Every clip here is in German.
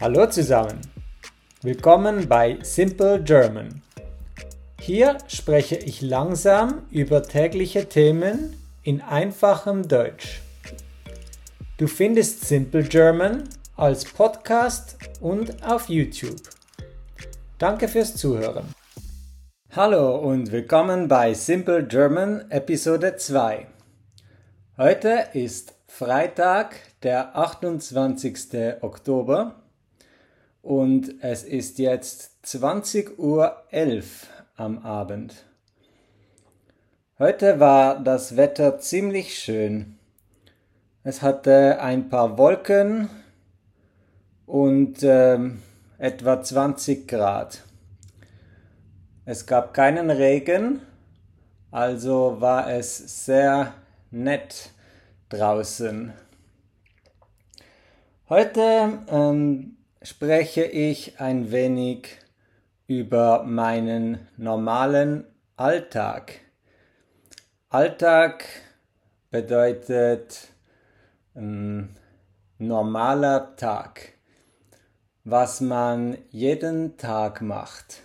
Hallo zusammen. Willkommen bei Simple German. Hier spreche ich langsam über tägliche Themen in einfachem Deutsch. Du findest Simple German als Podcast und auf YouTube. Danke fürs Zuhören. Hallo und willkommen bei Simple German Episode 2. Heute ist Freitag, der 28. Oktober und es ist jetzt 20.11 Uhr am Abend. Heute war das Wetter ziemlich schön. Es hatte ein paar Wolken und äh, etwa 20 Grad. Es gab keinen Regen, also war es sehr nett draußen. Heute ähm, spreche ich ein wenig über meinen normalen Alltag. Alltag bedeutet ähm, normaler Tag, was man jeden Tag macht,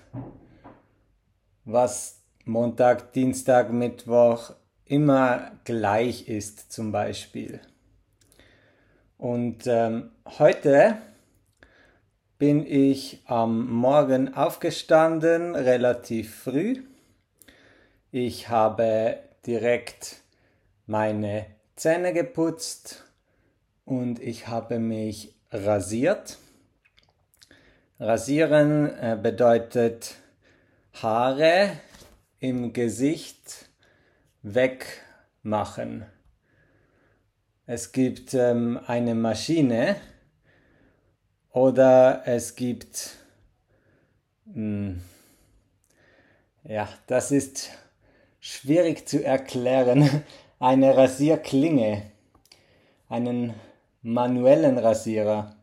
was Montag, Dienstag, Mittwoch immer gleich ist zum Beispiel. Und ähm, heute bin ich am Morgen aufgestanden, relativ früh. Ich habe direkt meine Zähne geputzt und ich habe mich rasiert. Rasieren äh, bedeutet Haare im Gesicht wegmachen. Es gibt ähm, eine Maschine, oder es gibt, mh, hm, ja, das ist schwierig zu erklären, eine Rasierklinge, einen manuellen Rasierer.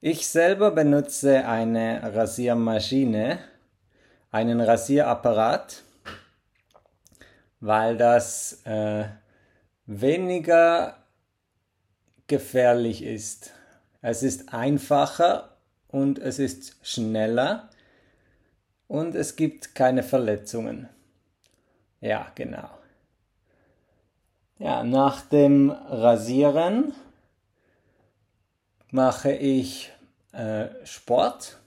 Ich selber benutze eine Rasiermaschine, einen Rasierapparat, weil das äh, weniger gefährlich ist. Es ist einfacher und es ist schneller und es gibt keine Verletzungen. Ja, genau. Ja, nach dem Rasieren mache ich äh, Sport.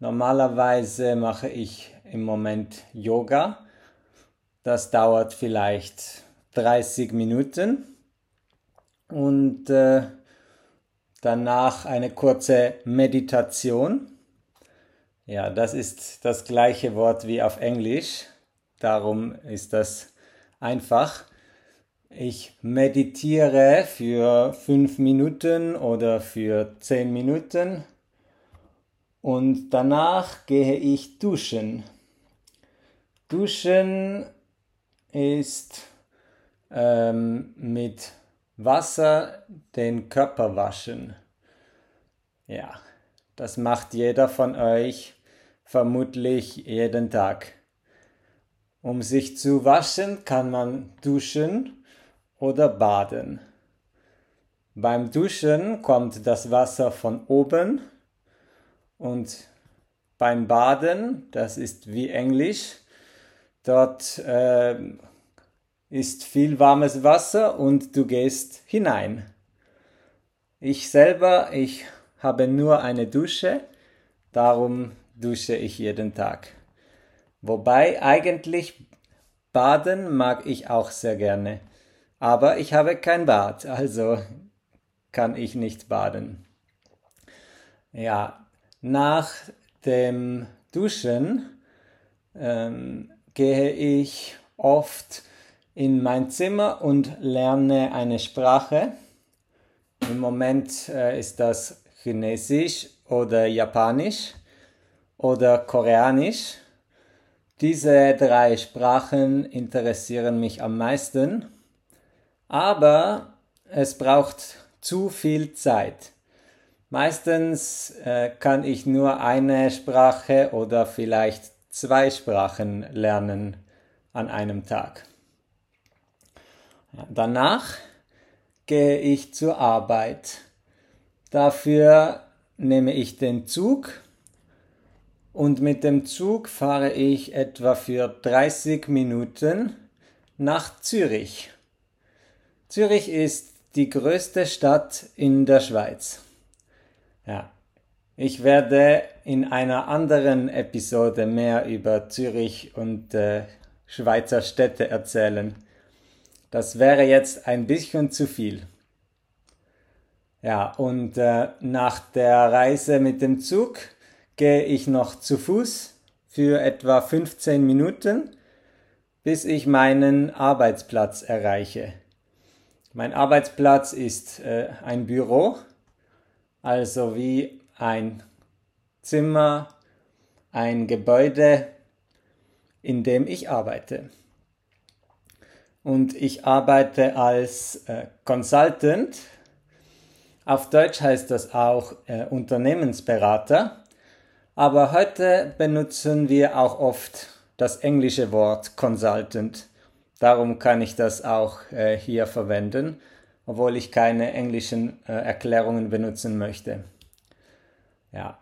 Normalerweise mache ich im Moment Yoga. Das dauert vielleicht 30 Minuten. Und äh, Danach eine kurze Meditation. Ja, das ist das gleiche Wort wie auf Englisch. Darum ist das einfach. Ich meditiere für fünf Minuten oder für zehn Minuten und danach gehe ich duschen. Duschen ist ähm, mit Wasser den Körper waschen. Ja, das macht jeder von euch vermutlich jeden Tag. Um sich zu waschen, kann man duschen oder baden. Beim Duschen kommt das Wasser von oben und beim Baden, das ist wie Englisch, dort äh, ist viel warmes Wasser und du gehst hinein. Ich selber, ich habe nur eine Dusche, darum dusche ich jeden Tag. Wobei eigentlich baden mag ich auch sehr gerne. Aber ich habe kein Bad, also kann ich nicht baden. Ja, nach dem Duschen ähm, gehe ich oft in mein Zimmer und lerne eine Sprache. Im Moment äh, ist das Chinesisch oder Japanisch oder Koreanisch. Diese drei Sprachen interessieren mich am meisten, aber es braucht zu viel Zeit. Meistens äh, kann ich nur eine Sprache oder vielleicht zwei Sprachen lernen an einem Tag. Danach gehe ich zur Arbeit. Dafür nehme ich den Zug und mit dem Zug fahre ich etwa für 30 Minuten nach Zürich. Zürich ist die größte Stadt in der Schweiz. Ja, ich werde in einer anderen Episode mehr über Zürich und äh, Schweizer Städte erzählen. Das wäre jetzt ein bisschen zu viel. Ja, und äh, nach der Reise mit dem Zug gehe ich noch zu Fuß für etwa 15 Minuten, bis ich meinen Arbeitsplatz erreiche. Mein Arbeitsplatz ist äh, ein Büro, also wie ein Zimmer, ein Gebäude, in dem ich arbeite. Und ich arbeite als äh, Consultant. Auf Deutsch heißt das auch äh, Unternehmensberater. Aber heute benutzen wir auch oft das englische Wort Consultant. Darum kann ich das auch äh, hier verwenden, obwohl ich keine englischen äh, Erklärungen benutzen möchte. Ja.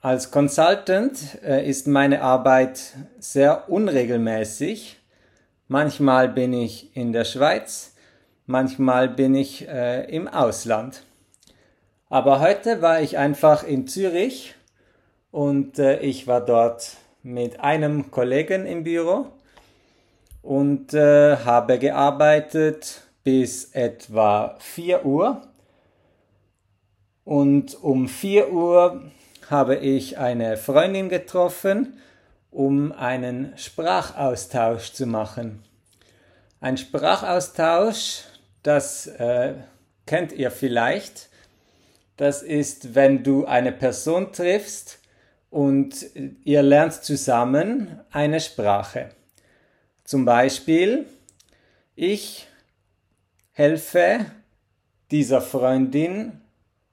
Als Consultant äh, ist meine Arbeit sehr unregelmäßig. Manchmal bin ich in der Schweiz, manchmal bin ich äh, im Ausland. Aber heute war ich einfach in Zürich und äh, ich war dort mit einem Kollegen im Büro und äh, habe gearbeitet bis etwa 4 Uhr. Und um 4 Uhr habe ich eine Freundin getroffen, um einen Sprachaustausch zu machen. Ein Sprachaustausch, das äh, kennt ihr vielleicht. Das ist, wenn du eine Person triffst, und ihr lernt zusammen eine Sprache. Zum Beispiel, ich helfe dieser Freundin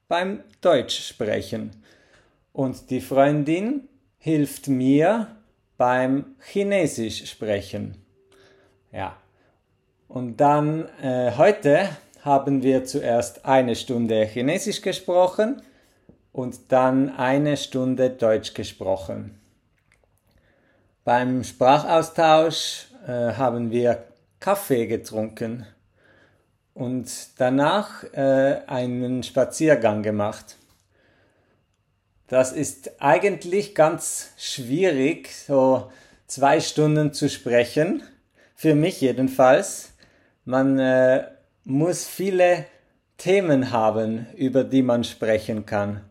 beim Deutsch sprechen und die Freundin hilft mir beim Chinesisch sprechen. Ja. Und dann äh, heute haben wir zuerst eine Stunde Chinesisch gesprochen und dann eine Stunde Deutsch gesprochen. Beim Sprachaustausch äh, haben wir Kaffee getrunken und danach äh, einen Spaziergang gemacht. Das ist eigentlich ganz schwierig, so zwei Stunden zu sprechen, für mich jedenfalls. Man äh, muss viele Themen haben, über die man sprechen kann.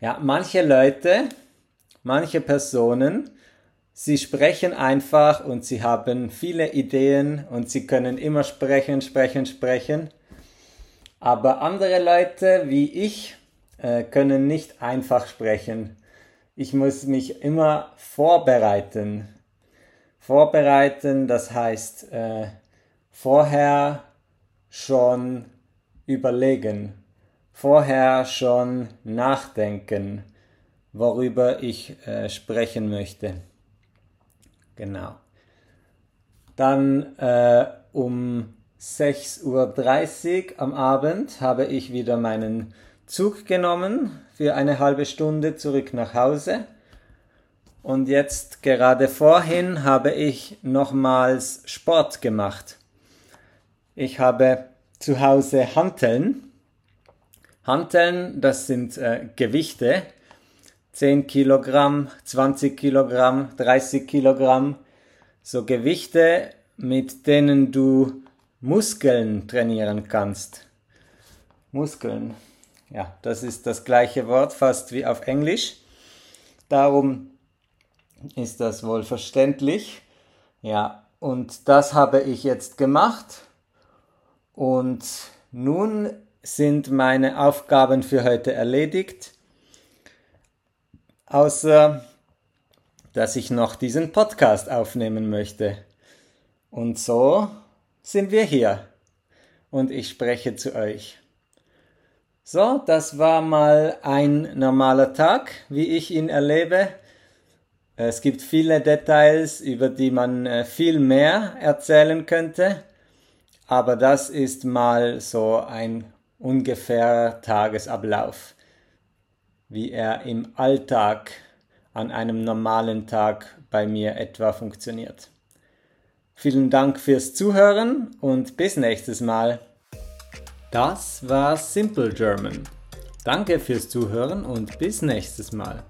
Ja, manche Leute, manche Personen, sie sprechen einfach und sie haben viele Ideen und sie können immer sprechen, sprechen, sprechen. Aber andere Leute wie ich äh, können nicht einfach sprechen. Ich muss mich immer vorbereiten. Vorbereiten, das heißt äh, vorher schon überlegen vorher schon nachdenken, worüber ich äh, sprechen möchte. Genau. Dann äh, um 6.30 Uhr am Abend habe ich wieder meinen Zug genommen für eine halbe Stunde zurück nach Hause. Und jetzt gerade vorhin habe ich nochmals Sport gemacht. Ich habe zu Hause Hanteln Hanteln, das sind äh, Gewichte, 10 Kilogramm, 20 Kilogramm, 30 Kilogramm, so Gewichte, mit denen du Muskeln trainieren kannst. Muskeln, ja, das ist das gleiche Wort fast wie auf Englisch. Darum ist das wohl verständlich. Ja, und das habe ich jetzt gemacht. Und nun sind meine Aufgaben für heute erledigt, außer dass ich noch diesen Podcast aufnehmen möchte. Und so sind wir hier und ich spreche zu euch. So, das war mal ein normaler Tag, wie ich ihn erlebe. Es gibt viele Details, über die man äh, viel mehr erzählen könnte, aber das ist mal so ein ungefähr Tagesablauf. wie er im Alltag an einem normalen Tag bei mir etwa funktioniert. Vielen Dank fürs Zuhören und bis nächstes Mal. Das war Simple German. Danke fürs Zuhören und bis nächstes Mal.